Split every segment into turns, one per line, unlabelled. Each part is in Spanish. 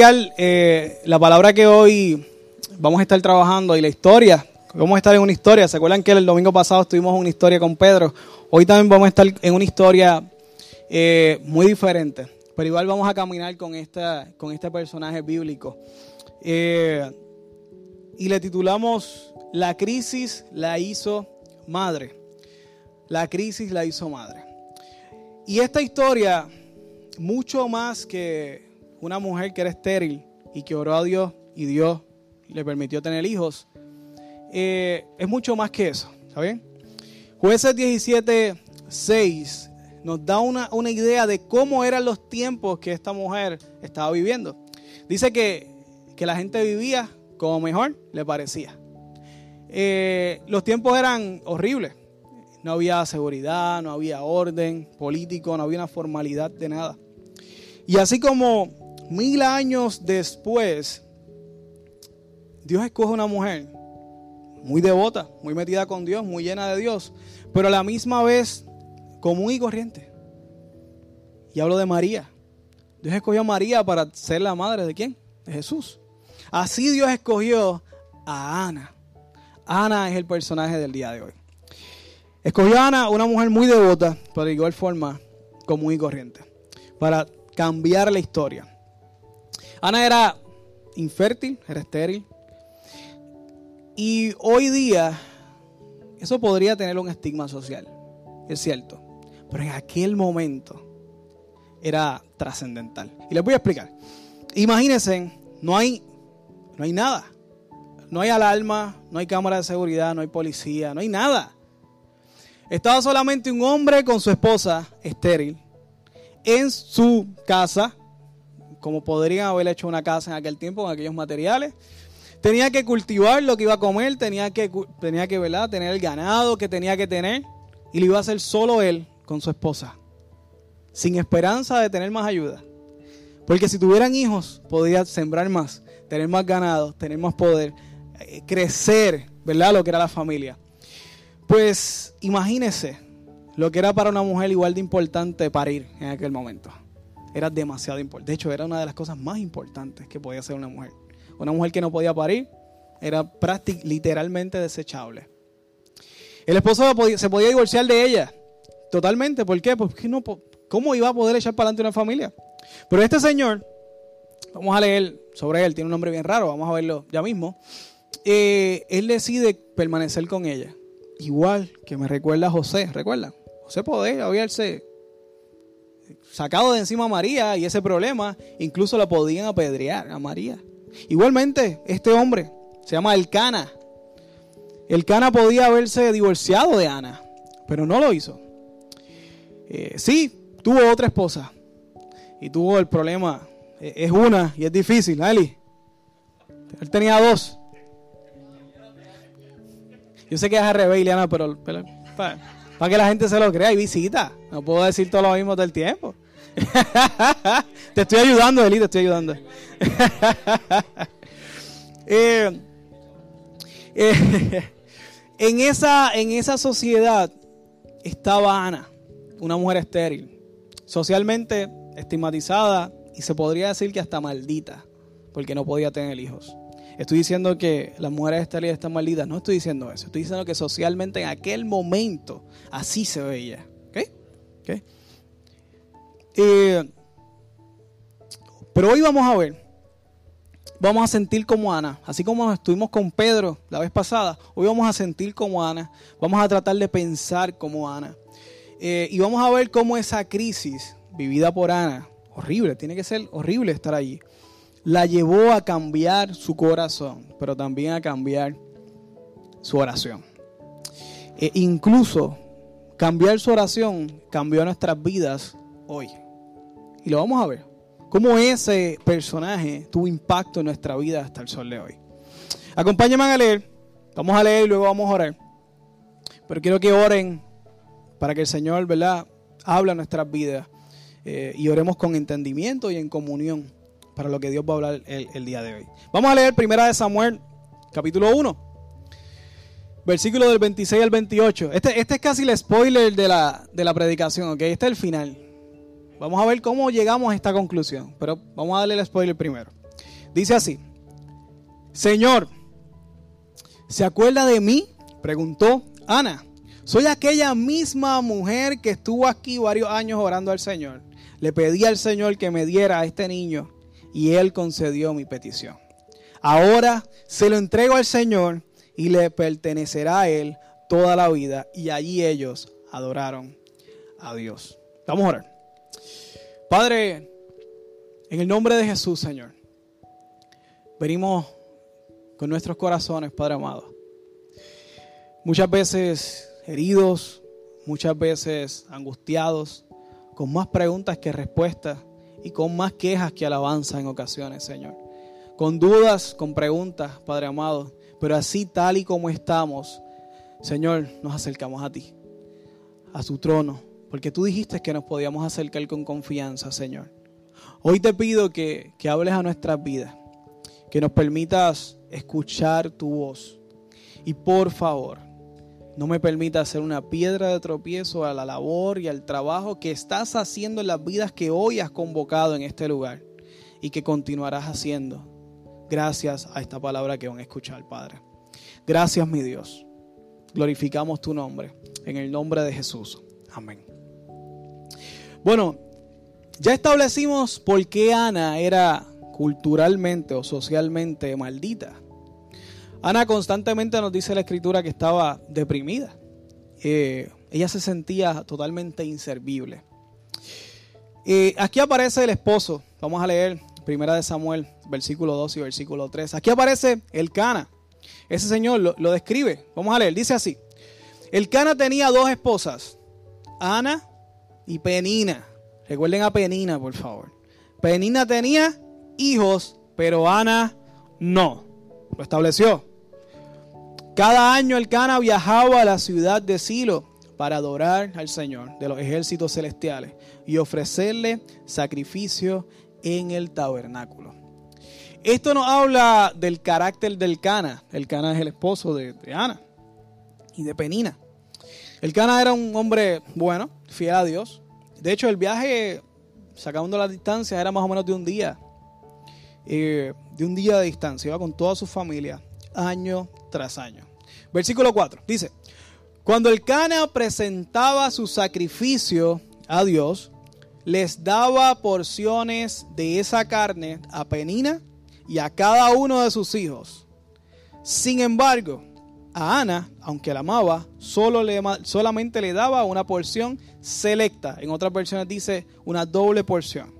eh, la palabra que hoy vamos a estar trabajando y la historia. Vamos a estar en una historia. ¿Se acuerdan que el domingo pasado estuvimos en una historia con Pedro? Hoy también vamos a estar en una historia eh, muy diferente. Pero igual vamos a caminar con, esta, con este personaje bíblico. Eh, y le titulamos La crisis la hizo madre. La crisis la hizo madre. Y esta historia, mucho más que una mujer que era estéril y que oró a Dios y Dios le permitió tener hijos, eh, es mucho más que eso, ¿saben? Jueces 17, 6 nos da una, una idea de cómo eran los tiempos que esta mujer estaba viviendo. Dice que, que la gente vivía como mejor le parecía. Eh, los tiempos eran horribles. No había seguridad, no había orden político, no había una formalidad de nada. Y así como mil años después, Dios escoge una mujer muy devota, muy metida con Dios, muy llena de Dios, pero a la misma vez común y corriente. Y hablo de María. Dios escogió a María para ser la madre de quién? De Jesús. Así Dios escogió a Ana. Ana es el personaje del día de hoy. Escogió a Ana, una mujer muy devota, pero de igual forma común y corriente, para cambiar la historia. Ana era infértil, era estéril. Y hoy día eso podría tener un estigma social, es cierto. Pero en aquel momento era trascendental. Y les voy a explicar. Imagínense, no hay, no hay nada. No hay alarma, no hay cámara de seguridad, no hay policía, no hay nada. Estaba solamente un hombre con su esposa estéril en su casa, como podrían haber hecho una casa en aquel tiempo con aquellos materiales. Tenía que cultivar lo que iba a comer, tenía que, tenía que ¿verdad? tener el ganado que tenía que tener y lo iba a hacer solo él con su esposa, sin esperanza de tener más ayuda. Porque si tuvieran hijos, podría sembrar más, tener más ganado, tener más poder, eh, crecer, ¿verdad? Lo que era la familia. Pues imagínese lo que era para una mujer igual de importante parir en aquel momento. Era demasiado importante. De hecho, era una de las cosas más importantes que podía hacer una mujer. Una mujer que no podía parir era prácticamente, literalmente desechable. El esposo se podía divorciar de ella totalmente. ¿Por qué? ¿cómo iba a poder echar para adelante una familia? Pero este señor, vamos a leer sobre él, tiene un nombre bien raro, vamos a verlo ya mismo. Eh, él decide permanecer con ella. Igual que me recuerda a José, ¿recuerdan? José podía haberse sacado de encima a María y ese problema, incluso la podían apedrear a María. Igualmente, este hombre se llama Elcana. Elcana podía haberse divorciado de Ana, pero no lo hizo. Eh, sí, tuvo otra esposa y tuvo el problema. Eh, es una y es difícil, Ali. Él tenía dos. Yo sé que es al revés, Ileana, pero, que la gente se lo crea y visita. No puedo decir todo lo mismo del tiempo. te estoy ayudando, Eli, te estoy ayudando. Eh, eh, en, esa, en esa sociedad estaba Ana, una mujer estéril, socialmente estigmatizada y se podría decir que hasta maldita, porque no podía tener hijos. Estoy diciendo que las mujeres estériles están malditas. No estoy diciendo eso. Estoy diciendo que socialmente en aquel momento así se veía. ¿Okay? Eh, pero hoy vamos a ver, vamos a sentir como Ana, así como estuvimos con Pedro la vez pasada, hoy vamos a sentir como Ana, vamos a tratar de pensar como Ana. Eh, y vamos a ver cómo esa crisis vivida por Ana, horrible, tiene que ser horrible estar allí, la llevó a cambiar su corazón, pero también a cambiar su oración. E incluso cambiar su oración cambió nuestras vidas hoy. Y lo vamos a ver. Cómo ese personaje tuvo impacto en nuestra vida hasta el sol de hoy. Acompáñenme a leer. Vamos a leer y luego vamos a orar. Pero quiero que oren para que el Señor, ¿verdad?, habla nuestras vidas. Eh, y oremos con entendimiento y en comunión para lo que Dios va a hablar el, día de hoy. Vamos a leer Primera de Samuel, capítulo 1, versículo del 26 al 28. Este, este es casi el spoiler de la, de la predicación, ¿ok? Este es el final. Vamos a ver cómo llegamos a esta conclusión, pero vamos a darle el spoiler primero. Dice así, Señor, ¿se acuerda de mí? Preguntó Ana. Soy aquella misma mujer que estuvo aquí varios años orando al Señor. Le pedí al Señor que me diera a este niño y Él concedió mi petición. Ahora se lo entrego al Señor y le pertenecerá a Él toda la vida. Y allí ellos adoraron a Dios. Vamos a orar. Padre, en el nombre de Jesús, Señor, venimos con nuestros corazones, Padre amado. Muchas veces heridos, muchas veces angustiados, con más preguntas que respuestas y con más quejas que alabanza en ocasiones, Señor. Con dudas, con preguntas, Padre amado, pero así tal y como estamos, Señor, nos acercamos a ti, a su trono, porque tú dijiste que nos podíamos acercar con confianza, Señor. Hoy te pido que, que hables a nuestras vidas, que nos permitas escuchar tu voz. Y por favor, no me permitas ser una piedra de tropiezo a la labor y al trabajo que estás haciendo en las vidas que hoy has convocado en este lugar y que continuarás haciendo. Gracias a esta palabra que van a escuchar, Padre. Gracias, mi Dios. Glorificamos tu nombre. En el nombre de Jesús. Amén. Bueno, ya establecimos por qué Ana era culturalmente o socialmente maldita. Ana constantemente nos dice la escritura que estaba deprimida. Eh, ella se sentía totalmente inservible. Eh, aquí aparece el esposo. Vamos a leer Primera de Samuel, versículo 2 y versículo 3. Aquí aparece el Cana. Ese señor lo, lo describe. Vamos a leer. Dice así. El Cana tenía dos esposas. Ana y Penina. Recuerden a Penina, por favor. Penina tenía hijos, pero Ana no. Lo estableció. Cada año el Cana viajaba a la ciudad de Silo para adorar al Señor de los ejércitos celestiales y ofrecerle sacrificio en el tabernáculo. Esto nos habla del carácter del Cana. El Cana es el esposo de, de Ana y de Penina. El Cana era un hombre bueno, fiel a Dios, de hecho, el viaje, sacando la distancia, era más o menos de un día. Eh, de un día de distancia, iba con toda su familia, año tras año. Versículo 4, dice, cuando el Cana presentaba su sacrificio a Dios, les daba porciones de esa carne a Penina y a cada uno de sus hijos. Sin embargo, a Ana, aunque la amaba, solo le, solamente le daba una porción selecta. En otras versiones dice una doble porción.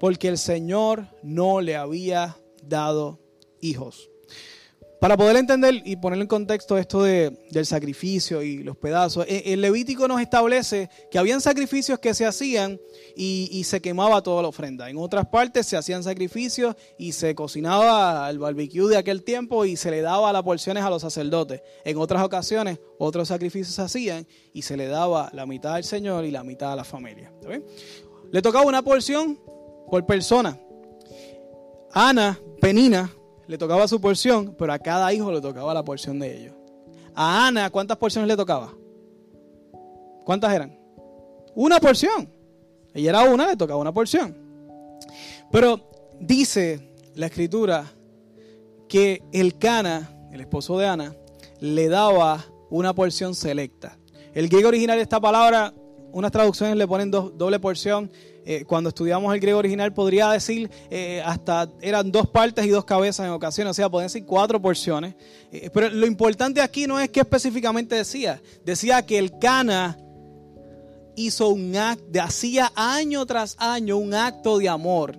Porque el Señor no le había dado hijos. Para poder entender y poner en contexto esto de, del sacrificio y los pedazos, e, el Levítico nos establece que habían sacrificios que se hacían y, se quemaba toda la ofrenda. En otras partes se hacían sacrificios y se cocinaba el barbecue de aquel tiempo y se le daba las porciones a los sacerdotes. En otras ocasiones otros sacrificios se hacían y se le daba la mitad al Señor y la mitad a la familia. Le tocaba una porción por persona. Ana, Penina, le tocaba su porción, pero a cada hijo le tocaba la porción de ellos. A Ana, ¿cuántas porciones le tocaba? ¿Cuántas eran? Una porción. Ella era una, le tocaba una porción. Pero dice la escritura que el Cana, el esposo de Ana, le daba una porción selecta. El griego original de esta palabra, unas traducciones le ponen doble porción, eh, cuando estudiamos el griego original podría decir eh, hasta eran dos partes y dos cabezas en ocasiones, o sea, podían decir cuatro porciones. Eh, pero lo importante aquí no es qué específicamente decía, decía que el Cana hizo un acto, hacía año tras año un acto de amor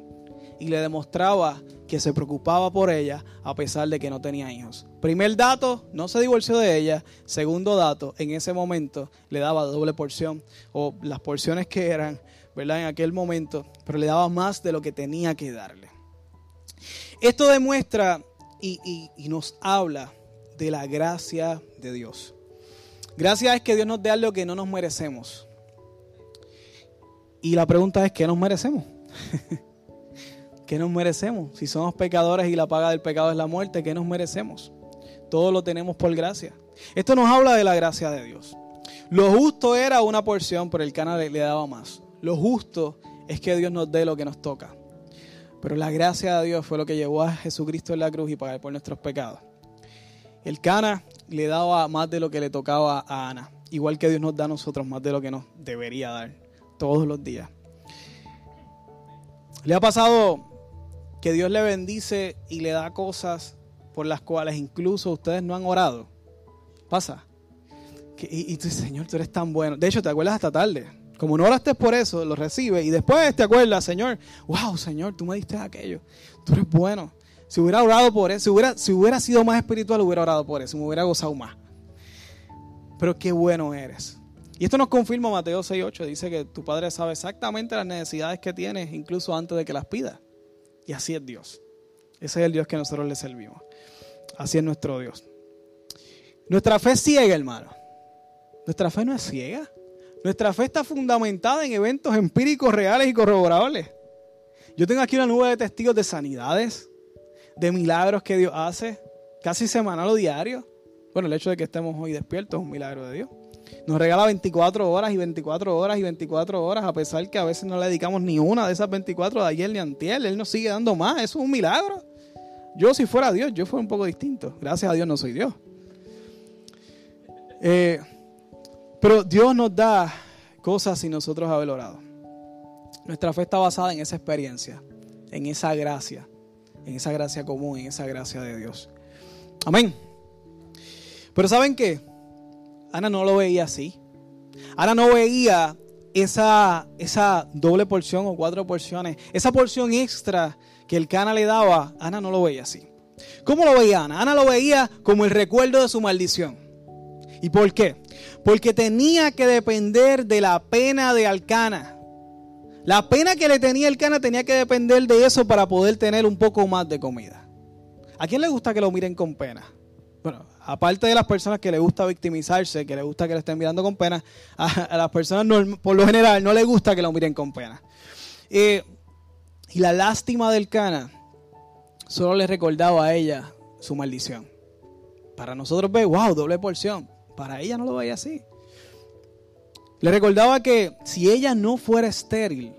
y le demostraba que se preocupaba por ella a pesar de que no tenía hijos. Primer dato, no se divorció de ella. Segundo dato, en ese momento le daba doble porción o las porciones que eran En aquel momento, pero le daba más de lo que tenía que darle. Esto demuestra y, nos habla de la gracia de Dios. Gracia es que Dios nos dé algo que no nos merecemos. Y la pregunta es, ¿qué nos merecemos? ¿Qué nos merecemos? Si somos pecadores y la paga del pecado es la muerte, ¿qué nos merecemos? Todo lo tenemos por gracia. Esto nos habla de la gracia de Dios. Lo justo era una porción, pero el canal le daba más. Lo justo es que Dios nos dé lo que nos toca. Pero la gracia de Dios fue lo que llevó a Jesucristo en la cruz y pagar por nuestros pecados. El Cana le daba más de lo que le tocaba a Ana, igual que Dios nos da a nosotros más de lo que nos debería dar todos los días. ¿Le ha pasado que Dios le bendice y le da cosas por las cuales incluso ustedes no han orado? Pasa. y, y tú Señor, tú eres tan bueno. De hecho, te acuerdas hasta tarde. Como no oraste por eso, lo recibe y después te acuerdas, Señor, wow, Señor, tú me diste aquello. Tú eres bueno. Si hubiera orado por eso, si hubiera, si hubiera sido más espiritual, hubiera orado por eso, me hubiera gozado más. Pero qué bueno eres. Y esto nos confirma Mateo 6.8, dice que tu Padre sabe exactamente las necesidades que tienes, incluso antes de que las pidas. Y así es Dios. Ese es el Dios que nosotros le servimos. Así es nuestro Dios. Nuestra fe es ciega, hermano. Nuestra fe no es ciega. Nuestra fe está fundamentada en eventos empíricos reales y corroborables. Yo tengo aquí una nube de testigos de sanidades, de milagros que Dios hace, casi semanal o diario. Bueno, el hecho de que estemos hoy despiertos es un milagro de Dios. Nos regala 24 horas y 24 horas y 24 horas, a pesar que a veces no le dedicamos ni una de esas 24 de ayer ni antier. Él nos sigue dando más. Eso es un milagro. Yo, si fuera Dios, yo fuera un poco distinto. Gracias a Dios no soy Dios. Eh, pero Dios nos da cosas sin nosotros haber orado. Nuestra fe está basada en esa experiencia, en esa gracia, en esa gracia común, en esa gracia de Dios. Amén. Pero ¿saben qué? Ana no lo veía así. Ana no veía esa, esa doble porción o cuatro porciones, esa porción extra que el Cana le daba, Ana no lo veía así. ¿Cómo lo veía Ana? Ana lo veía como el recuerdo de su maldición. ¿Y por qué? Porque tenía que depender de la pena de Alcana. La pena que le tenía Alcana tenía que depender de eso para poder tener un poco más de comida. ¿A quién le gusta que lo miren con pena? Bueno, aparte de las personas que le gusta victimizarse, que le gusta que le estén mirando con pena, a, las personas por lo general no le gusta que lo miren con pena. Eh, y la lástima del Cana solo le recordaba a ella su maldición. Para nosotros ve, wow, doble porción. Para ella no lo veía así. Le recordaba que si ella no fuera estéril,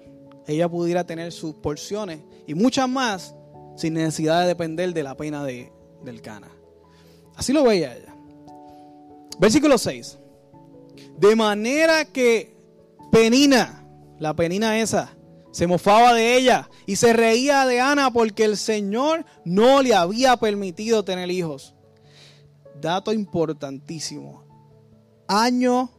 ella pudiera tener sus porciones y muchas más sin necesidad de depender de la pena de, del cana. Así lo veía ella. Versículo 6. De manera que Penina, la Penina esa, se mofaba de ella y se reía de Ana porque el Señor no le había permitido tener hijos. Dato importantísimo año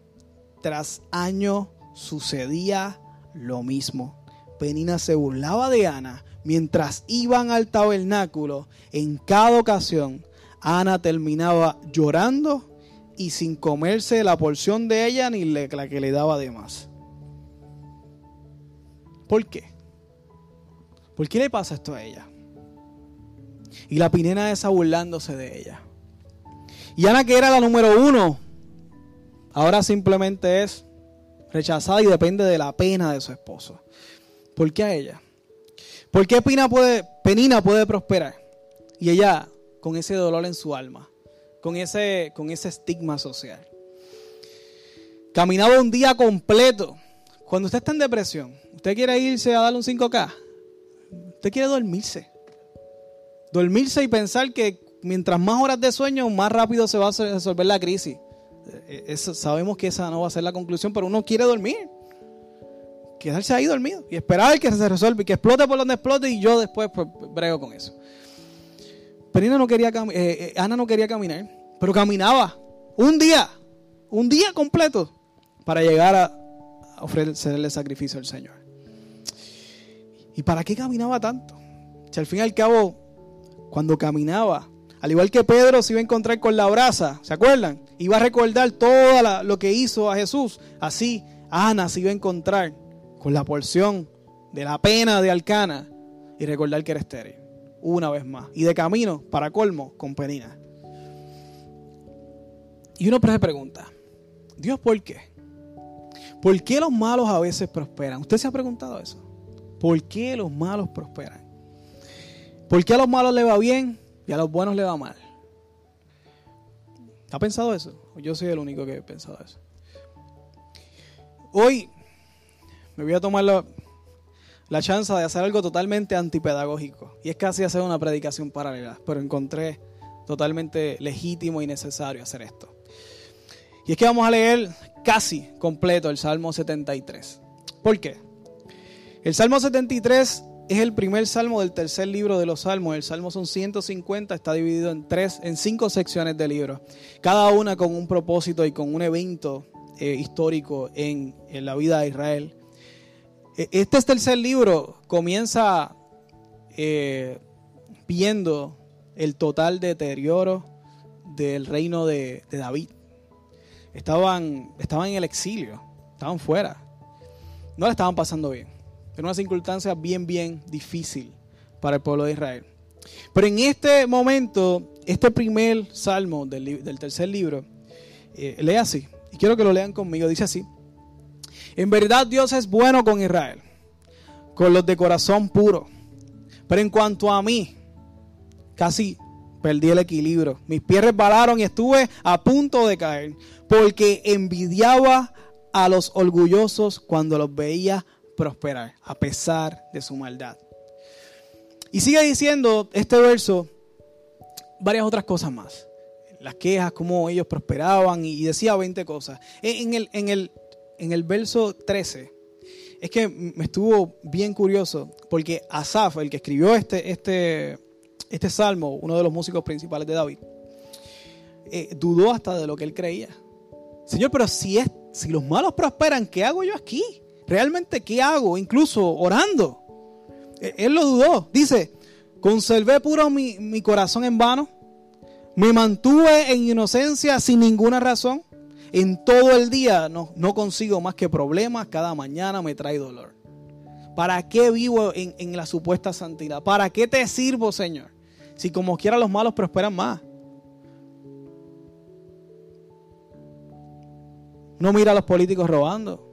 tras año sucedía lo mismo. Penina se burlaba de Ana mientras iban al tabernáculo. En cada ocasión, Ana terminaba llorando y sin comerse la porción de ella ni la que le daba de más. ¿Por qué? ¿Por qué le pasa esto a ella? Y la pinena esa burlándose de ella. Y Ana, que era la número uno, Ahora simplemente es rechazada y depende de la pena de su esposo. ¿Por qué a ella? ¿Por qué puede, Penina puede prosperar? Y ella con ese dolor en su alma, con ese, con ese estigma social. Caminaba un día completo. Cuando usted está en depresión, usted quiere irse a darle un 5K, usted quiere dormirse. Dormirse y pensar que mientras más horas de sueño, más rápido se va a resolver la crisis. Eh, sabemos que esa no va a ser la conclusión, pero uno quiere dormir. Quedarse ahí dormido y esperar que se resuelva y que explote por donde explote y yo después pues, brego con eso. Penina no quería, eh, eh, Ana no quería caminar, pero caminaba un día, un día completo para llegar a ofrecerle sacrificio al Señor. ¿Y para qué caminaba tanto? Si al fin y al cabo, cuando caminaba, al igual que Pedro se iba a encontrar con la brasa, ¿se acuerdan? Iba a recordar todo lo que hizo a Jesús. Así, Ana se iba a encontrar con la porción de la pena de Alcana y recordar que era estéril. Una vez más. Y de camino, para colmo, con Penina. Y uno se pregunta, Dios, ¿por qué? ¿Por qué los malos a veces prosperan? ¿Usted se ha preguntado eso? ¿Por qué los malos prosperan? ¿Por qué a los malos le va bien y a los buenos le va mal. ¿Ha pensado eso? Yo soy el único que he pensado eso. Hoy me voy a tomar la, la chance de hacer algo totalmente antipedagógico. Y es casi hacer una predicación paralela. Pero encontré totalmente legítimo y necesario hacer esto. Y es que vamos a leer casi completo el Salmo 73. ¿Por qué? El Salmo 73 es el primer salmo del tercer libro de los salmos. El salmo son 150, está dividido en tres, en cinco secciones de libro. Cada una con un propósito y con un evento eh, histórico en, la vida de Israel. E, este tercer libro comienza eh, viendo el total deterioro del reino de, David. Estaban, estaban en el exilio, estaban fuera. No le estaban pasando bien. Era una circunstancia bien, bien difícil para el pueblo de Israel. Pero en este momento, este primer salmo del, tercer libro, eh, lee así. Y quiero que lo lean conmigo. Dice así. En verdad Dios es bueno con Israel, con los de corazón puro. Pero en cuanto a mí, casi perdí el equilibrio. Mis pies resbalaron y estuve a punto de caer, porque envidiaba a los orgullosos cuando los veía prosperar, a pesar de su maldad. Y sigue diciendo este verso varias otras cosas más. Las quejas, cómo ellos prosperaban y decía 20 cosas. En el, en el, en el verso 13, es que me estuvo bien curioso, porque Asaf, el que escribió este, este, este salmo, uno de los músicos principales de David, eh, dudó hasta de lo que él creía. Señor, pero si, es, si los malos prosperan, ¿qué hago yo aquí? ¿Realmente qué hago? Incluso orando. E, él lo dudó. Dice, conservé puro mi, mi corazón en vano. Me mantuve en inocencia sin ninguna razón. En todo el día no, no consigo más que problemas. Cada mañana me trae dolor. ¿Para qué vivo en, en la supuesta santidad? ¿Para qué te sirvo, Señor? Si como quiera los malos prosperan más. No mira a los políticos robando.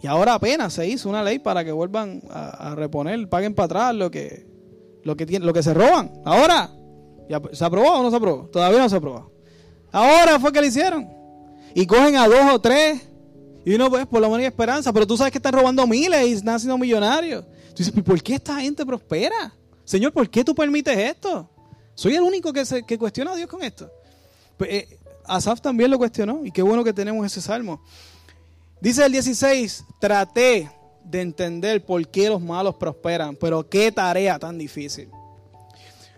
Y ahora apenas se hizo una ley para que vuelvan a, reponer, paguen para atrás lo que, lo que, tiene, lo que se roban. Ahora, ¿ya, ¿se aprobó o no se aprobó? Todavía no se aprobó. Ahora fue que lo hicieron. Y cogen a dos o tres. Y uno, pues, por lo menos hay esperanza. Pero tú sabes que están robando miles y están millonarios. Tú dices, ¿por qué esta gente prospera? Señor, ¿por qué tú permites esto? Soy el único que, se, que cuestiona a Dios con esto. Pues, eh, Asaf también lo cuestionó. Y qué bueno que tenemos ese salmo. Dice el 16, traté de entender por qué los malos prosperan, pero qué tarea tan difícil.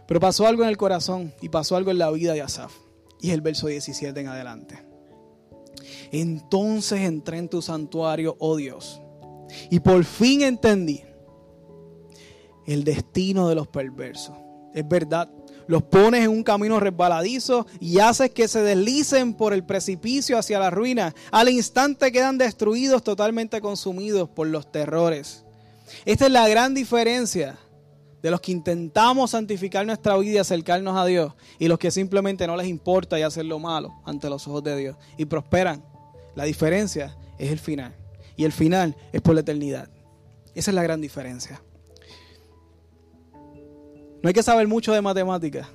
Pero pasó algo en el corazón y pasó algo en la vida de Asaf. Y es el verso 17 en adelante. Entonces entré en tu santuario, oh Dios, y por fin entendí el destino de los perversos. Es verdad, los pones en un camino resbaladizo y haces que se deslicen por el precipicio hacia la ruina. Al instante quedan destruidos, totalmente consumidos por los terrores. Esta es la gran diferencia de los que intentamos santificar nuestra vida y acercarnos a Dios y los que simplemente no les importa y hacer lo malo ante los ojos de Dios y prosperan. La diferencia es el final y el final es por la eternidad. Esa es la gran diferencia. No hay que saber mucho de matemáticas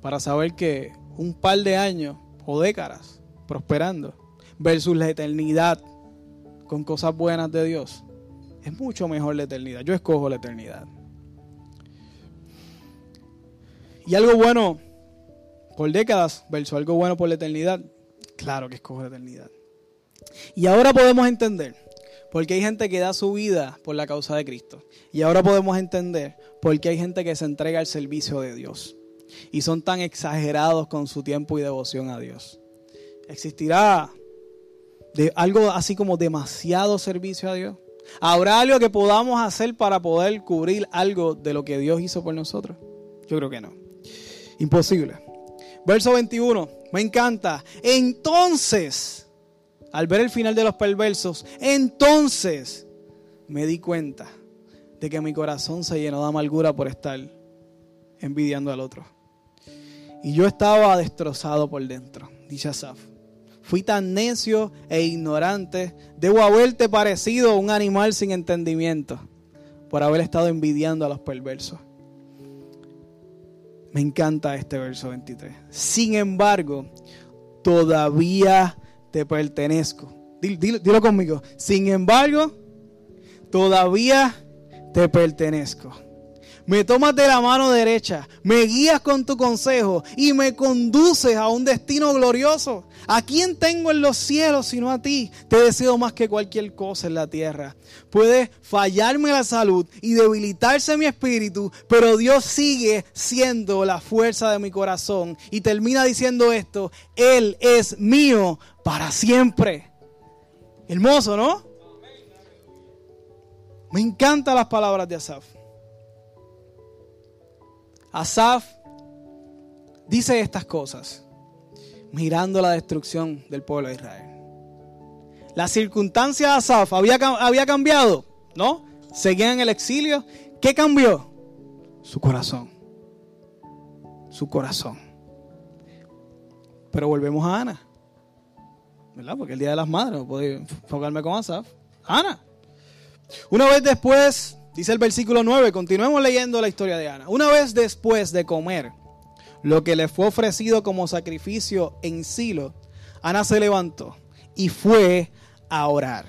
para saber que un par de años o décadas prosperando versus la eternidad con cosas buenas de Dios es mucho mejor la eternidad. Yo escojo la eternidad. Y algo bueno por décadas versus algo bueno por la eternidad, claro que escojo la eternidad. Y ahora podemos entender porque hay gente que da su vida por la causa de Cristo. Y ahora podemos entender por qué hay gente que se entrega al servicio de Dios. Y son tan exagerados con su tiempo y devoción a Dios. ¿Existirá de algo así como demasiado servicio a Dios? ¿Habrá algo que podamos hacer para poder cubrir algo de lo que Dios hizo por nosotros? Yo creo que no. Imposible. Verso 21. Me encanta. Entonces al ver el final de los perversos, entonces me di cuenta de que mi corazón se llenó de amargura por estar envidiando al otro. Y yo estaba destrozado por dentro, dice. Fui tan necio e ignorante, debo haberte parecido un animal sin entendimiento por haber estado envidiando a los perversos. Me encanta este verso 23. Sin embargo, todavía te pertenezco. Dilo, conmigo. Sin embargo, todavía te pertenezco. Me tomas de la mano derecha, me guías con tu consejo y me conduces a un destino glorioso. ¿A quién tengo en los cielos sino a ti? Te deseo más que cualquier cosa en la tierra. Puede fallarme la salud y debilitarse mi espíritu, pero Dios sigue siendo la fuerza de mi corazón. Y termina diciendo esto, Él es mío para siempre. Hermoso, ¿no? Me encantan las palabras de Asaf. Asaf dice estas cosas mirando la destrucción del pueblo de Israel. La circunstancia de Asaf había, había cambiado, ¿no? Seguían en el exilio. ¿Qué cambió? Su corazón. Su corazón. Pero volvemos a Ana. ¿Verdad? Porque el Día de las Madres, no puedo enfocarme con Asaf. Ana. Una vez después Dice el versículo 9, continuemos leyendo la historia de Ana. Una vez después de comer lo que le fue ofrecido como sacrificio en Silo, Ana se levantó y fue a orar.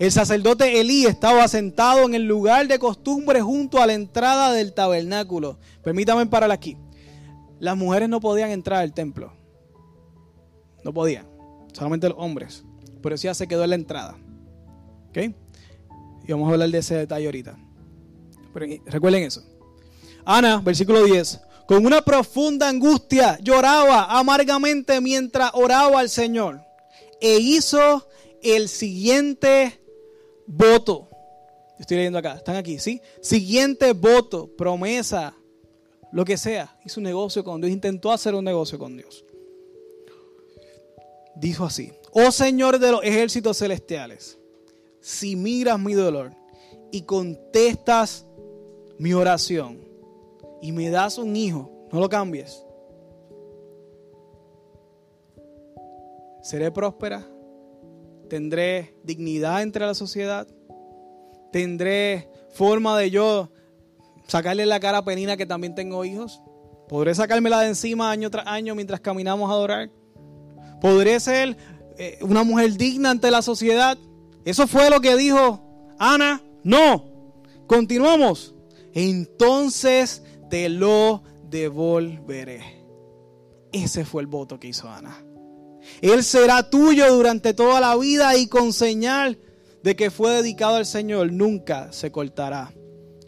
El sacerdote Elí estaba sentado en el lugar de costumbre junto a la entrada del tabernáculo. Permítame parar aquí. Las mujeres no podían entrar al templo. No podían. Solamente los hombres. Pero ya se quedó en la entrada. ¿Ok? Y vamos a hablar de ese detalle ahorita. Pero recuerden eso. Ana, versículo 10. Con una profunda angustia lloraba amargamente mientras oraba al Señor. E hizo el siguiente voto. Estoy leyendo acá, están aquí, ¿sí? Siguiente voto, promesa, lo que sea. Hizo un negocio con Dios, intentó hacer un negocio con Dios. Dijo así, oh Señor de los ejércitos celestiales si miras mi dolor y contestas mi oración y me das un hijo, no lo cambies. Seré próspera, tendré dignidad entre la sociedad, tendré forma de yo sacarle la cara a Penina que también tengo hijos. Podré sacármela de encima año tras año mientras caminamos a adorar. Podré ser eh, una mujer digna ante la sociedad. Eso fue lo que dijo Ana. No. Continuamos. Entonces te lo devolveré. Ese fue el voto que hizo Ana. Él será tuyo durante toda la vida y con señal de que fue dedicado al Señor, nunca se cortará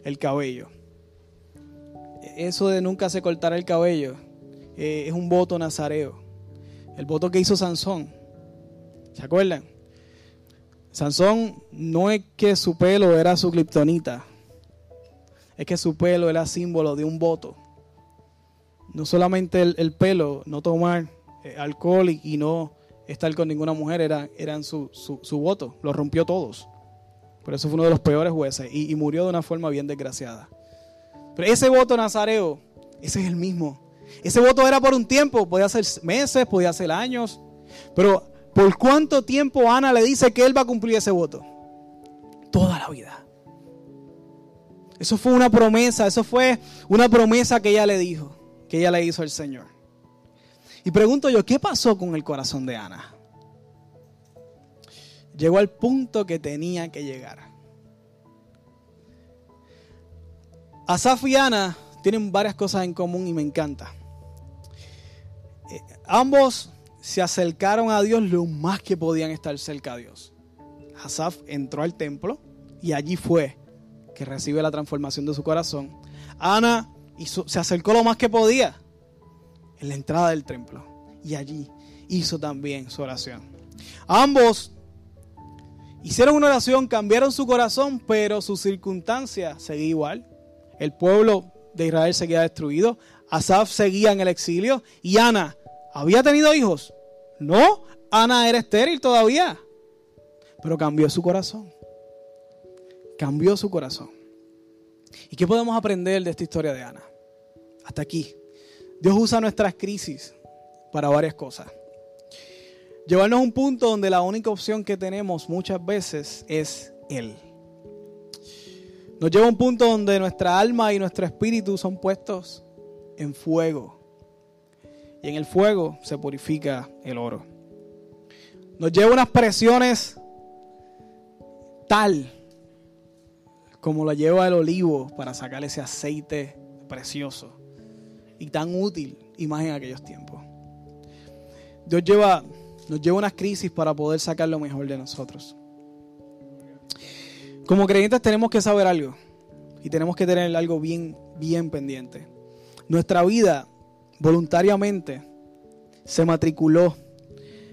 el cabello. Eso de nunca se cortará el cabello eh, es un voto nazareo. El voto que hizo Sansón. ¿Se acuerdan? Sansón no es que su pelo era su kriptonita, es que su pelo era símbolo de un voto. No solamente el, pelo, no tomar eh, alcohol y, no estar con ninguna mujer, era, eran su, su, voto, lo rompió todos. Por eso fue uno de los peores jueces y, y murió de una forma bien desgraciada. Pero ese voto nazareo, ese es el mismo. Ese voto era por un tiempo, podía ser meses, podía ser años, pero ¿Por cuánto tiempo Ana le dice que él va a cumplir ese voto? Toda la vida. Eso fue una promesa, eso fue una promesa que ella le dijo, que ella le hizo al Señor. Y pregunto yo, ¿qué pasó con el corazón de Ana? Llegó al punto que tenía que llegar. Asaf y Ana tienen varias cosas en común y me encanta. Eh, ambos se acercaron a Dios lo más que podían estar cerca a Dios. Asaf entró al templo y allí fue que recibe la transformación de su corazón. Ana se acercó lo más que podía en la entrada del templo y allí hizo también su oración. Ambos hicieron una oración, cambiaron su corazón, pero su circunstancia seguía igual. El pueblo de Israel seguía destruido. Asaf seguía en el exilio y Ana había tenido hijos, no, Ana era estéril todavía. Pero cambió su corazón. Cambió su corazón. ¿Y qué podemos aprender de esta historia de Ana? Hasta aquí. Dios usa nuestras crisis para varias cosas. Llevarnos a un punto donde la única opción que tenemos muchas veces es Él. Nos lleva a un punto donde nuestra alma y nuestro espíritu son puestos en fuego y en el fuego se purifica el oro. Nos lleva unas presiones tal como lo lleva el olivo para sacar ese aceite precioso y tan útil, más en aquellos tiempos. Dios lleva, nos lleva unas crisis para poder sacar lo mejor de nosotros. Como creyentes tenemos que saber algo y tenemos que tener algo bien, bien pendiente. Nuestra vida voluntariamente se matriculó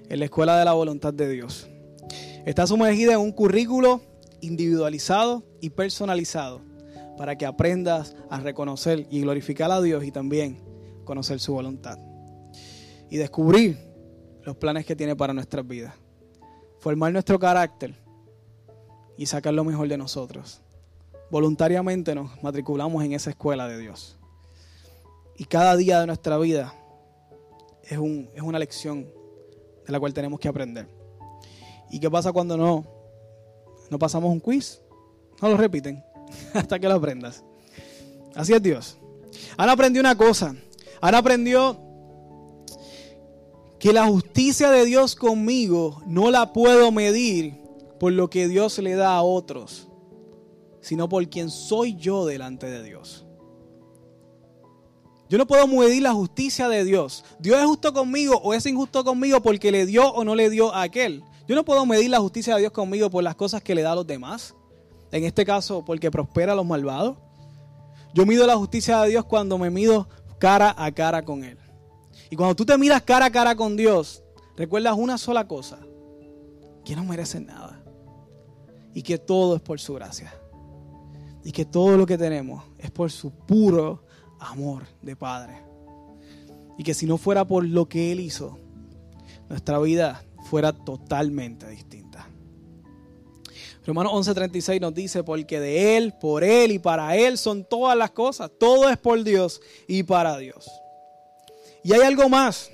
en la escuela de la voluntad de Dios. Está sumergida en un currículo individualizado y personalizado para que aprendas a reconocer y glorificar a Dios y también conocer su voluntad. Y descubrir los planes que tiene para nuestras vidas. Formar nuestro carácter y sacar lo mejor de nosotros. Voluntariamente nos matriculamos en esa escuela de Dios. Y cada día de nuestra vida es, un, es una lección de la cual tenemos que aprender. ¿Y qué pasa cuando no, no pasamos un quiz? No lo repiten hasta que lo aprendas. Así es Dios. Han aprendido una cosa. Han aprendido que la justicia de Dios conmigo no la puedo medir por lo que Dios le da a otros, sino por quien soy yo delante de Dios. Yo no puedo medir la justicia de Dios. Dios es justo conmigo o es injusto conmigo porque le dio o no le dio a aquel. Yo no puedo medir la justicia de Dios conmigo por las cosas que le da a los demás. En este caso, porque prospera a los malvados. Yo mido la justicia de Dios cuando me mido cara a cara con Él. Y cuando tú te miras cara a cara con Dios, recuerdas una sola cosa, que no mereces nada. Y que todo es por su gracia. Y que todo lo que tenemos es por su puro amor de Padre. Y que si no fuera por lo que Él hizo, nuestra vida fuera totalmente distinta. Romanos 11:36 nos dice, porque de Él, por Él y para Él son todas las cosas. Todo es por Dios y para Dios. Y hay algo más.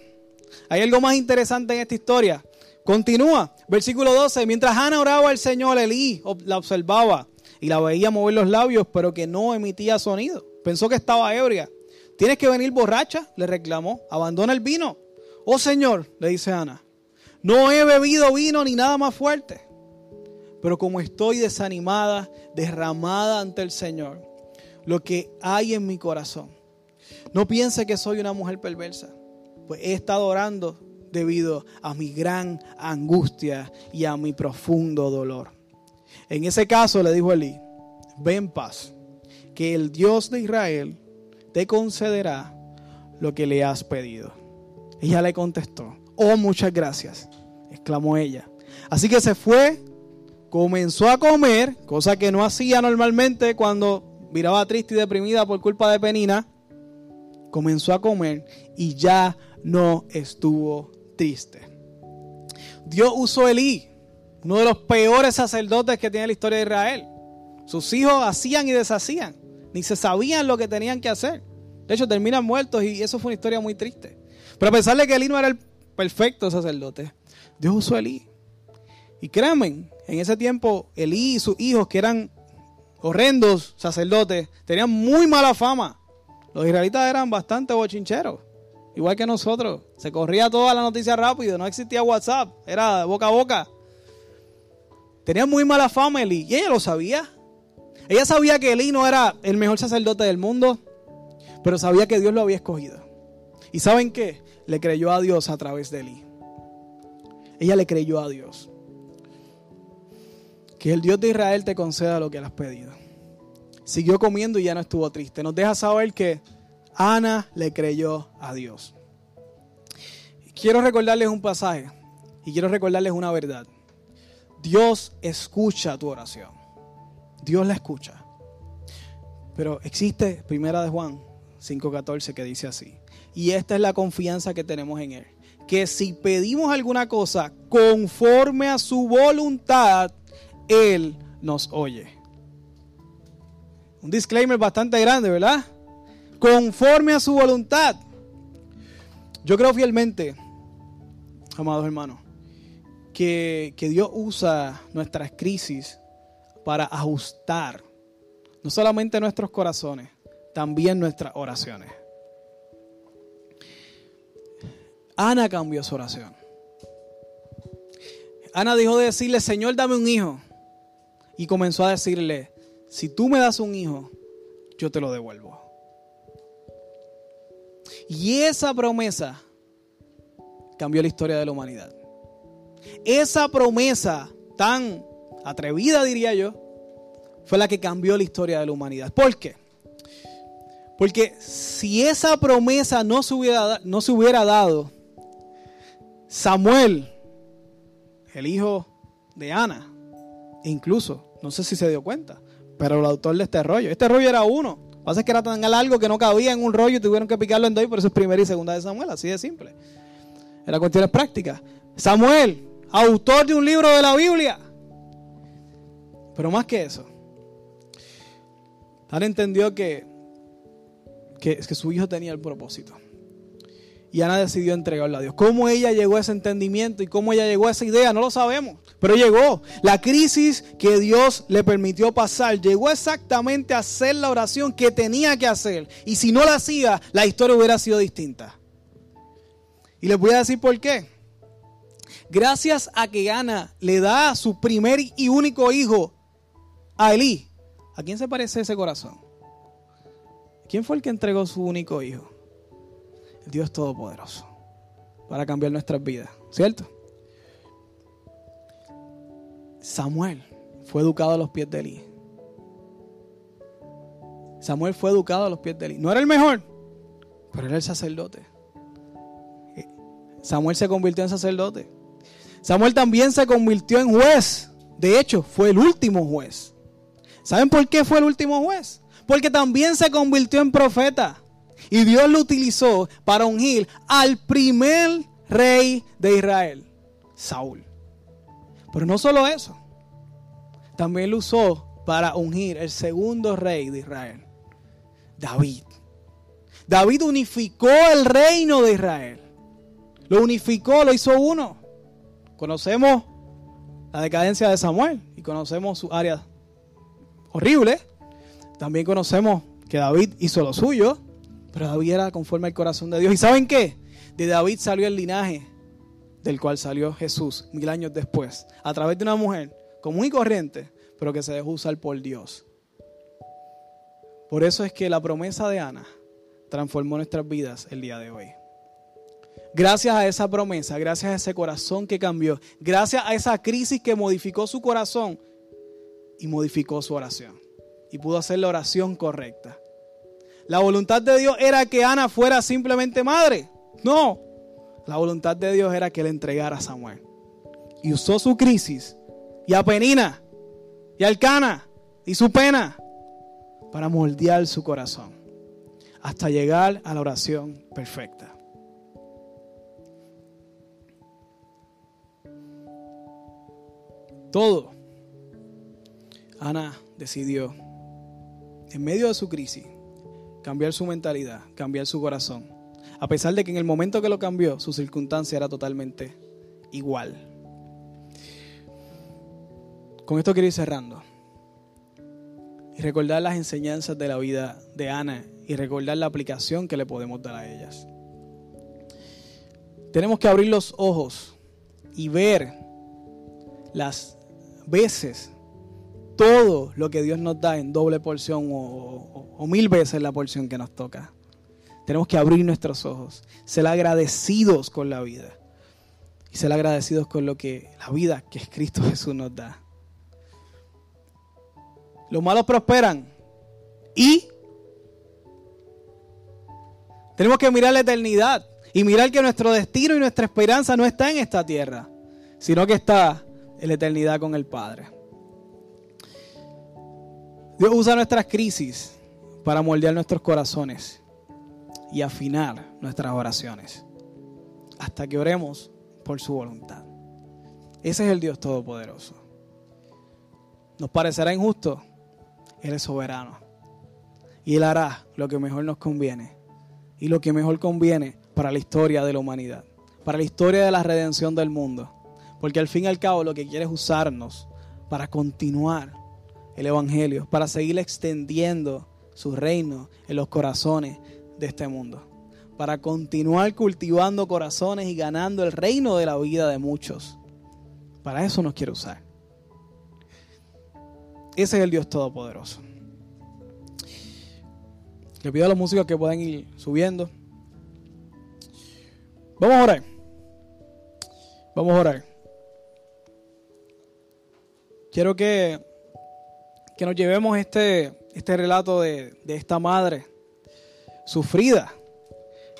Hay algo más interesante en esta historia. Continúa, versículo 12. Mientras Ana oraba al Señor, Elí la observaba y la veía mover los labios, pero que no emitía sonido. Pensó que estaba ebria. Tienes que venir borracha, le reclamó. Abandona el vino. Oh Señor, le dice Ana, no he bebido vino ni nada más fuerte. Pero como estoy desanimada, derramada ante el Señor, lo que hay en mi corazón no piense que soy una mujer perversa, pues he estado orando debido a mi gran angustia y a mi profundo dolor. En ese caso le dijo Elí, ven paz, que el Dios de Israel te concederá lo que le has pedido. Ella le contestó, oh muchas gracias, exclamó ella. Así que se fue, comenzó a comer, cosa que no hacía normalmente cuando miraba triste y deprimida por culpa de Penina comenzó a comer y ya no estuvo triste. Dios usó a Elí, uno de los peores sacerdotes que tiene la historia de Israel. Sus hijos hacían y deshacían, ni se sabían lo que tenían que hacer. De hecho, terminan muertos y eso fue una historia muy triste. Pero a pesar de que Elí no era el perfecto sacerdote, Dios usó a Elí. Y créanme, en ese tiempo Elí y sus hijos, que eran horrendos sacerdotes, tenían muy mala fama. Los israelitas eran bastante bochincheros, igual que nosotros. Se corría toda la noticia rápido, no existía WhatsApp, era boca a boca. Tenían muy mala fama Eli, y ella lo sabía. Ella sabía que Eli no era el mejor sacerdote del mundo, pero sabía que Dios lo había escogido. ¿Y saben qué? Le creyó a Dios a través de Eli. Ella le creyó a Dios. Que el Dios de Israel te conceda lo que le has pedido siguió comiendo y ya no estuvo triste. Nos deja saber que Ana le creyó a Dios. Quiero recordarles un pasaje y quiero recordarles una verdad. Dios escucha tu oración. Dios la escucha. Pero existe Primera de Juan 5:14 que dice así. Y esta es la confianza que tenemos en él, que si pedimos alguna cosa conforme a su voluntad, él nos oye. Un disclaimer bastante grande, ¿verdad? Conforme a su voluntad. Yo creo fielmente, amados hermanos, que, que Dios usa nuestras crisis para ajustar no solamente nuestros corazones, también nuestras oraciones. Ana cambió su oración. Ana dijo de decirle, Señor, dame un hijo. Y comenzó a decirle, si tú me das un hijo, yo te lo devuelvo. Y esa promesa cambió la historia de la humanidad. Esa promesa tan atrevida, diría yo, fue la que cambió la historia de la humanidad. ¿Por qué? Porque si esa promesa no se hubiera, dado, Samuel, el hijo de Ana, incluso, no sé si se dio cuenta, pero el autor de este rollo, este rollo era uno, lo que pasa es que era tan largo que no cabía en un rollo y tuvieron que picarlo en dos, y por eso es primera y segunda de Samuel, así de simple. Era cuestiones prácticas. Samuel, autor de un libro de la Biblia. Pero más que eso, Ana entendió que, que, su hijo tenía el propósito. Y Ana decidió entregarlo a Dios. ¿Cómo ella llegó a ese entendimiento y cómo ella llegó a esa idea? No lo sabemos. Pero llegó. La crisis que Dios le permitió pasar llegó exactamente a hacer la oración que tenía que hacer. Y si no la hacía, la historia hubiera sido distinta. Y les voy a decir por qué. Gracias a que Ana le da a su primer y único hijo a Elí. ¿A quién se parece ese corazón? ¿Quién fue el que entregó su único hijo? el Dios Todopoderoso, para cambiar nuestras vidas, ¿cierto? Samuel fue educado a los pies de Eli. Samuel fue educado a los pies de Eli. No era el mejor, pero era el sacerdote. Eh, Samuel se convirtió en sacerdote. Samuel también se convirtió en juez. De hecho, fue el último juez. ¿Saben por qué fue el último juez? Porque también se convirtió en profeta. Y Dios lo utilizó para ungir al primer rey de Israel, Saúl. Pero no solo eso, también lo usó para ungir el segundo rey de Israel, David. David unificó el reino de Israel. Lo unificó, lo hizo uno. Conocemos la decadencia de Samuel y conocemos su área horrible. También conocemos que David hizo lo suyo pero David era conforme al corazón de Dios. ¿Y saben qué? De David salió el linaje del cual salió Jesús mil años después, a través de una mujer común y corriente, pero que se dejó usar por Dios. Por eso es que la promesa de Ana transformó nuestras vidas el día de hoy. Gracias a esa promesa, gracias a ese corazón que cambió, gracias a esa crisis que modificó su corazón y modificó su oración. Y pudo hacer la oración correcta. La voluntad de Dios era que Ana fuera simplemente madre. No. La voluntad de Dios era que le entregara a Samuel. Y usó su crisis y a Penina y a Alcana y su pena para moldear su corazón hasta llegar a la oración perfecta. Todo. Ana decidió, en medio de su crisis, cambiar su mentalidad, cambiar su corazón. A pesar de que en el momento que lo cambió, su circunstancia era totalmente igual. Con esto quiero ir cerrando. Y recordar las enseñanzas de la vida de Ana y recordar la aplicación que le podemos dar a ellas. Tenemos que abrir los ojos y ver las veces todo lo que Dios nos da en doble porción o, mil veces la porción que nos toca. Tenemos que abrir nuestros ojos, ser agradecidos con la vida y ser agradecidos con lo que la vida que es Cristo Jesús nos da. Los malos prosperan y tenemos que mirar la eternidad y mirar que nuestro destino y nuestra esperanza no está en esta tierra, sino que está en la eternidad con el Padre. Dios usa nuestras crisis para moldear nuestros corazones y afinar nuestras oraciones hasta que oremos por su voluntad. Ese es el Dios Todopoderoso. Nos parecerá injusto, Él es soberano. Y Él hará lo que mejor nos conviene. Y lo que mejor conviene para la historia de la humanidad. Para la historia de la redención del mundo. Porque al fin y al cabo lo que quiere es usarnos para continuar el Evangelio, para seguir extendiendo su reino en los corazones de este mundo, para continuar cultivando corazones y ganando el reino de la vida de muchos. Para eso nos quiere usar. Ese es el Dios Todopoderoso. Le pido a los músicos que puedan ir subiendo. Vamos a orar. Vamos a orar. Quiero que, que nos llevemos este, este relato de, de esta madre sufrida.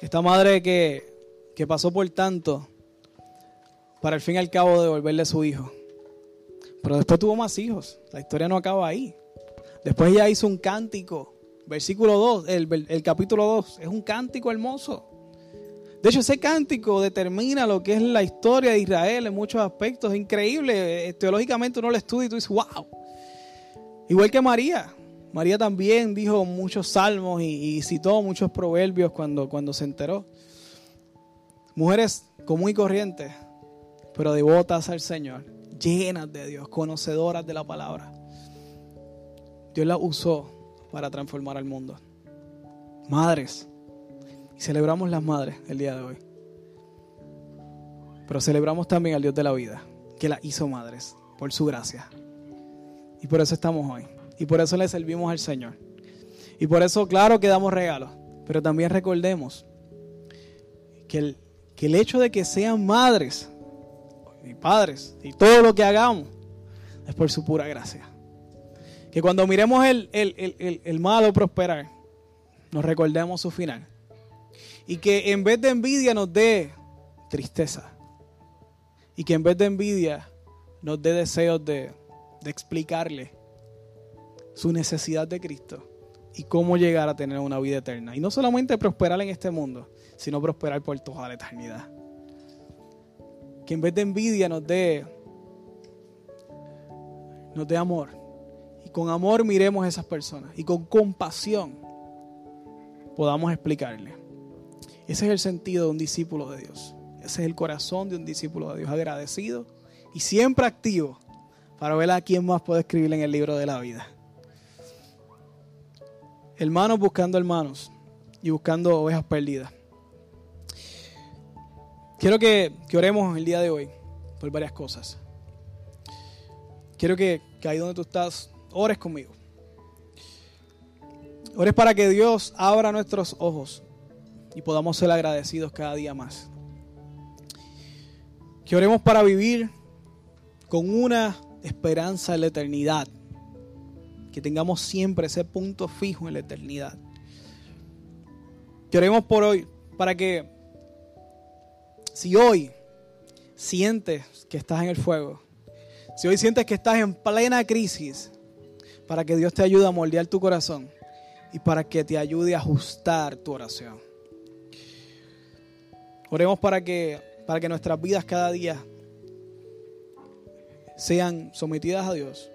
Esta madre que, que pasó por tanto para al fin y al cabo devolverle a su hijo. Pero después tuvo más hijos. La historia no acaba ahí. Después ella hizo un cántico. Versículo 2, el, el capítulo 2, es un cántico hermoso. De hecho, ese cántico determina lo que es la historia de Israel en muchos aspectos. Es increíble. Eh, teológicamente uno lo estudia y tú dices, wow. Igual que María. María también dijo muchos salmos y, citó muchos proverbios cuando, cuando se enteró. Mujeres común y corrientes, pero devotas al Señor, llenas de Dios, conocedoras de la palabra. Dios las usó para transformar al mundo. Madres. Y celebramos las madres el día de hoy. Pero celebramos también al Dios de la vida, que la hizo madres, por su gracia. Y por eso estamos hoy. Y por eso le servimos al Señor. Y por eso, claro que damos regalos. Pero también recordemos que el, que el hecho de que sean madres y padres y todo lo que hagamos es por su pura gracia. Que cuando miremos el, el, malo prosperar, nos recordemos su final. Y que en vez de envidia nos dé tristeza. Y que en vez de envidia nos dé deseos de, de explicarle su necesidad de Cristo y cómo llegar a tener una vida eterna. Y no solamente prosperar en este mundo, sino prosperar por toda la eternidad. Que en vez de envidia nos dé, nos dé amor con amor miremos a esas personas y con compasión podamos explicarle. Ese es el sentido de un discípulo de Dios. Ese es el corazón de un discípulo de Dios, agradecido y siempre activo para ver a quién más puede escribir en el libro de la vida. Hermanos buscando hermanos y buscando ovejas perdidas. Quiero que, oremos el día de hoy por varias cosas. Quiero que, que ahí donde tú estás ores conmigo. Ores para que Dios abra nuestros ojos y podamos ser agradecidos cada día más. Que oremos para vivir con una esperanza en la eternidad. Que tengamos siempre ese punto fijo en la eternidad. Que oremos por hoy para que si hoy sientes que estás en el fuego, si hoy sientes que estás en plena crisis, para que Dios te ayude a moldear tu corazón y para que te ayude a ajustar tu oración. Oremos para que, para que nuestras vidas cada día sean sometidas a Dios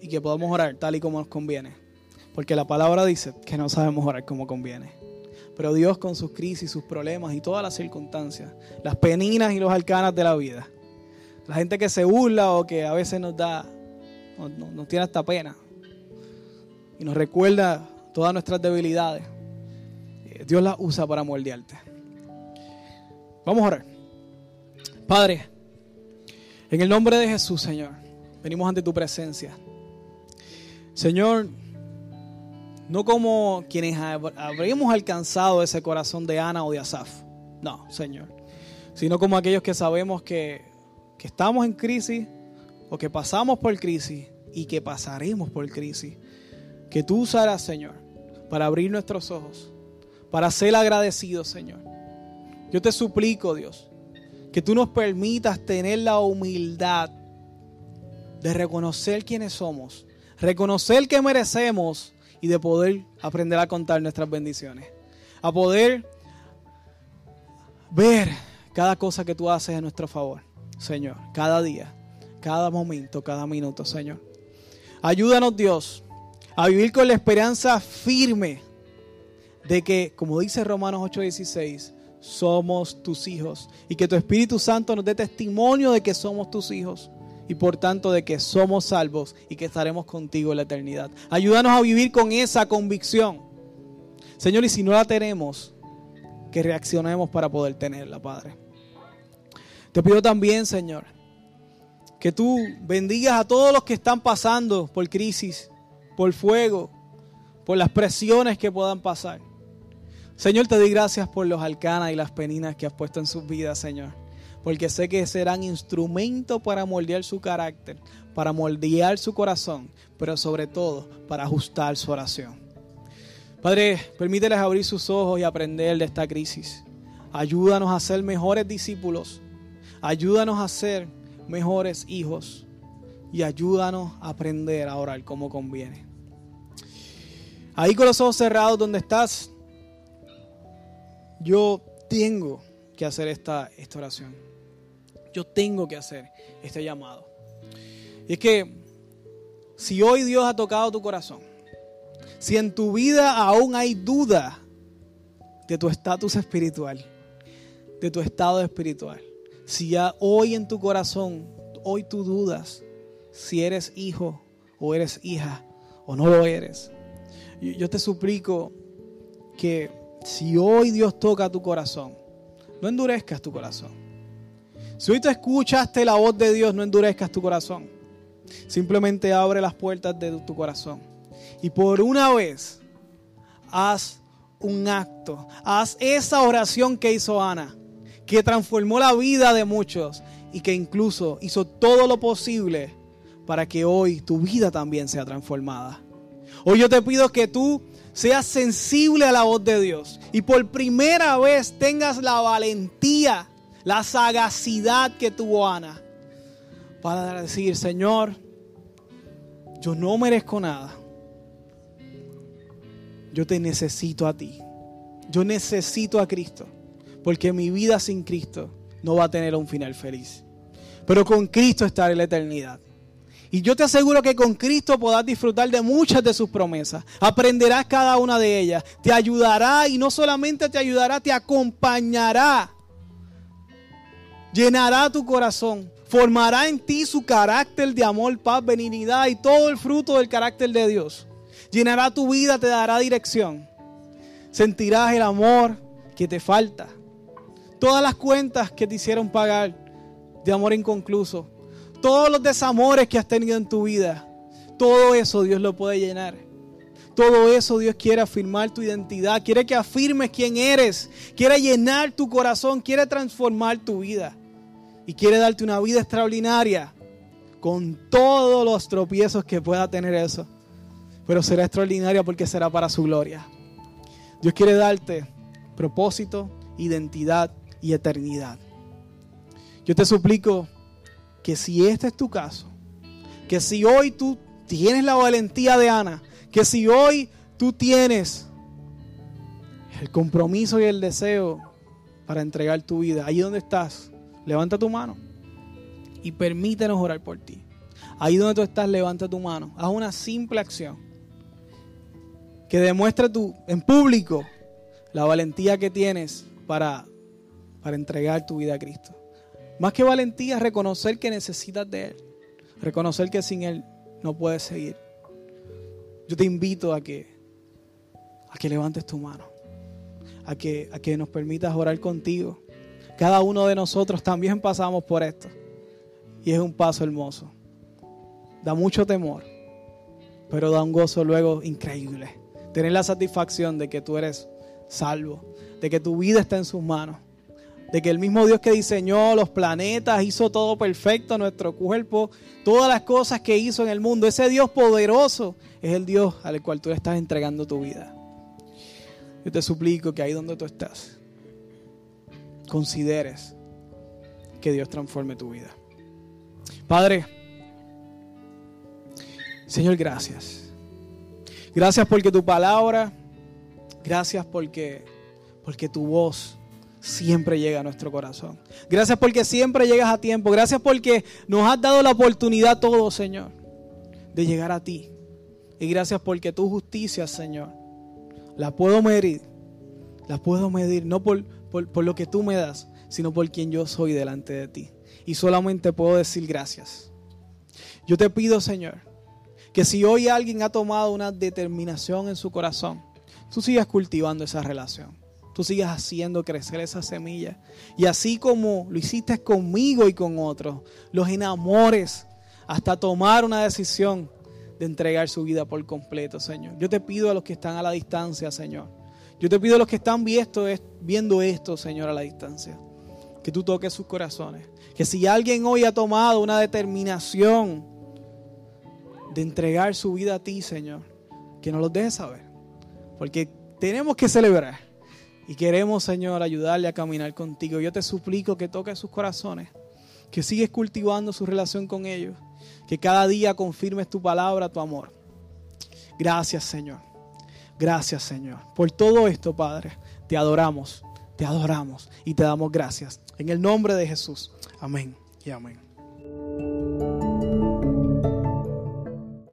y que podamos orar tal y como nos conviene. Porque la palabra dice que no sabemos orar como conviene. Pero Dios con sus crisis, sus problemas y todas las circunstancias, las peninas y los alcanas de la vida, la gente que se burla o que a veces nos da, nos tiene hasta pena, y nos recuerda todas nuestras debilidades, eh, Dios las usa para moldearte. Vamos a orar. Padre, en el nombre de Jesús, Señor, venimos ante tu presencia. Señor, no como quienes habríamos alcanzado ese corazón de Ana o de Asaf. No, Señor. Sino como aquellos que sabemos que, que estamos en crisis o que pasamos por crisis y que pasaremos por crisis que tú usarás, Señor, para abrir nuestros ojos, para ser agradecidos, Señor. Yo te suplico, Dios, que tú nos permitas tener la humildad de reconocer quiénes somos, reconocer que merecemos y de poder aprender a contar nuestras bendiciones, a poder ver cada cosa que tú haces a nuestro favor, Señor, cada día, cada momento, cada minuto, Señor. Ayúdanos, Dios, a vivir con la esperanza firme de que, como dice Romanos 8:16, somos tus hijos y que tu Espíritu Santo nos dé testimonio de que somos tus hijos y por tanto de que somos salvos y que estaremos contigo en la eternidad. Ayúdanos a vivir con esa convicción. Señor, y si no la tenemos, que reaccionemos para poder tenerla, Padre. Te pido también, Señor, Que tú bendigas a todos los que están pasando por crisis, por fuego, por las presiones que puedan pasar. Señor, te doy gracias por los alcanas y las peninas que has puesto en sus vidas, Señor. Porque sé que serán instrumento para moldear su carácter, para moldear su corazón, pero sobre todo para ajustar su oración. Padre, permíteles abrir sus ojos y aprender de esta crisis. Ayúdanos a ser mejores discípulos. Ayúdanos a ser mejores hijos. Y ayúdanos a aprender a orar como conviene. Ahí con los ojos cerrados donde estás, yo tengo que hacer esta, esta oración. Yo tengo que hacer este llamado. Y es que si hoy Dios ha tocado tu corazón, si en tu vida aún hay duda de tu estatus espiritual, de tu estado espiritual, si ya hoy en tu corazón, hoy tú dudas si eres hijo o eres hija o no lo eres, yo te suplico que si hoy Dios toca tu corazón, no endurezcas tu corazón. Si hoy te escuchaste la voz de Dios, no endurezcas tu corazón. Simplemente abre las puertas de tu corazón. Y por una vez, haz un acto. Haz esa oración que hizo Ana, que transformó la vida de muchos y que incluso hizo todo lo posible para que hoy tu vida también sea transformada. Hoy yo te pido que tú seas sensible a la voz de Dios y por primera vez tengas la valentía, la sagacidad que tuvo Ana para decir, Señor, yo no merezco nada. Yo te necesito a ti. Yo necesito a Cristo. Porque mi vida sin Cristo no va a tener un final feliz. Pero con Cristo estaré en la eternidad. Y yo te aseguro que con Cristo podrás disfrutar de muchas de sus promesas. Aprenderás cada una de ellas. Te ayudará y no solamente te ayudará, te acompañará. Llenará tu corazón formará en ti su carácter de amor, paz, benignidad y todo el fruto del carácter de Dios. Llenará tu vida, te dará dirección. Sentirás el amor que te falta. Todas las cuentas que te hicieron pagar de amor inconcluso. Todos los desamores que has tenido en tu vida. Todo eso Dios lo puede llenar. Todo eso Dios quiere afirmar tu identidad. Quiere que afirmes quién eres. Quiere llenar tu corazón. Quiere transformar tu vida y quiere darte una vida extraordinaria con todos los tropiezos que pueda tener eso. Pero será extraordinaria porque será para su gloria. Dios quiere darte propósito, identidad y eternidad. Yo te suplico que si este es tu caso, que si hoy tú tienes la valentía de Ana, que si hoy tú tienes el compromiso y el deseo para entregar tu vida, ahí donde estás, levanta tu mano y permítenos orar por ti. Ahí donde tú estás, levanta tu mano. Haz una simple acción que demuestre tu, en público la valentía que tienes para, para entregar tu vida a Cristo. Más que valentía, reconocer que necesitas de Él. Reconocer que sin Él no puedes seguir. Yo te invito a que, a que levantes tu mano. A que, a que nos permitas orar contigo. Cada uno de nosotros también pasamos por esto. Y es un paso hermoso. Da mucho temor, pero da un gozo luego increíble. Tener la satisfacción de que tú eres salvo, de que tu vida está en sus manos, de que el mismo Dios que diseñó los planetas, hizo todo perfecto, nuestro cuerpo, todas las cosas que hizo en el mundo, ese Dios poderoso es el Dios al cual tú estás entregando tu vida. Yo te suplico que ahí donde tú estás, consideres que Dios transforme tu vida. Padre, Señor, gracias. Gracias porque tu palabra, gracias porque, porque tu voz siempre llega a nuestro corazón. Gracias porque siempre llegas a tiempo. Gracias porque nos has dado la oportunidad todo, Señor, de llegar a ti. Y gracias porque tu justicia, Señor, la puedo medir. La puedo medir no por, por, lo que tú me das, sino por quien yo soy delante de ti. Y solamente puedo decir gracias. Yo te pido, Señor, que si hoy alguien ha tomado una determinación en su corazón, tú sigas cultivando esa relación. Tú sigas haciendo crecer esa semilla. Y así como lo hiciste conmigo y con otros, los enamores hasta tomar una decisión de entregar su vida por completo, Señor. Yo te pido a los que están a la distancia, Señor. Yo te pido a los que están viendo esto, Señor, a la distancia, que tú toques sus corazones. Que si alguien hoy ha tomado una determinación de entregar su vida a ti, Señor, que nos lo dejes saber. Porque tenemos que celebrar. Y queremos, Señor, ayudarle a caminar contigo. Yo te suplico que toques sus corazones, que sigues cultivando su relación con ellos, que cada día confirmes tu palabra, tu amor. Gracias, Señor. Gracias, Señor. Por todo esto, Padre, te adoramos, te adoramos y te damos gracias. En el nombre de Jesús. Amén y amén.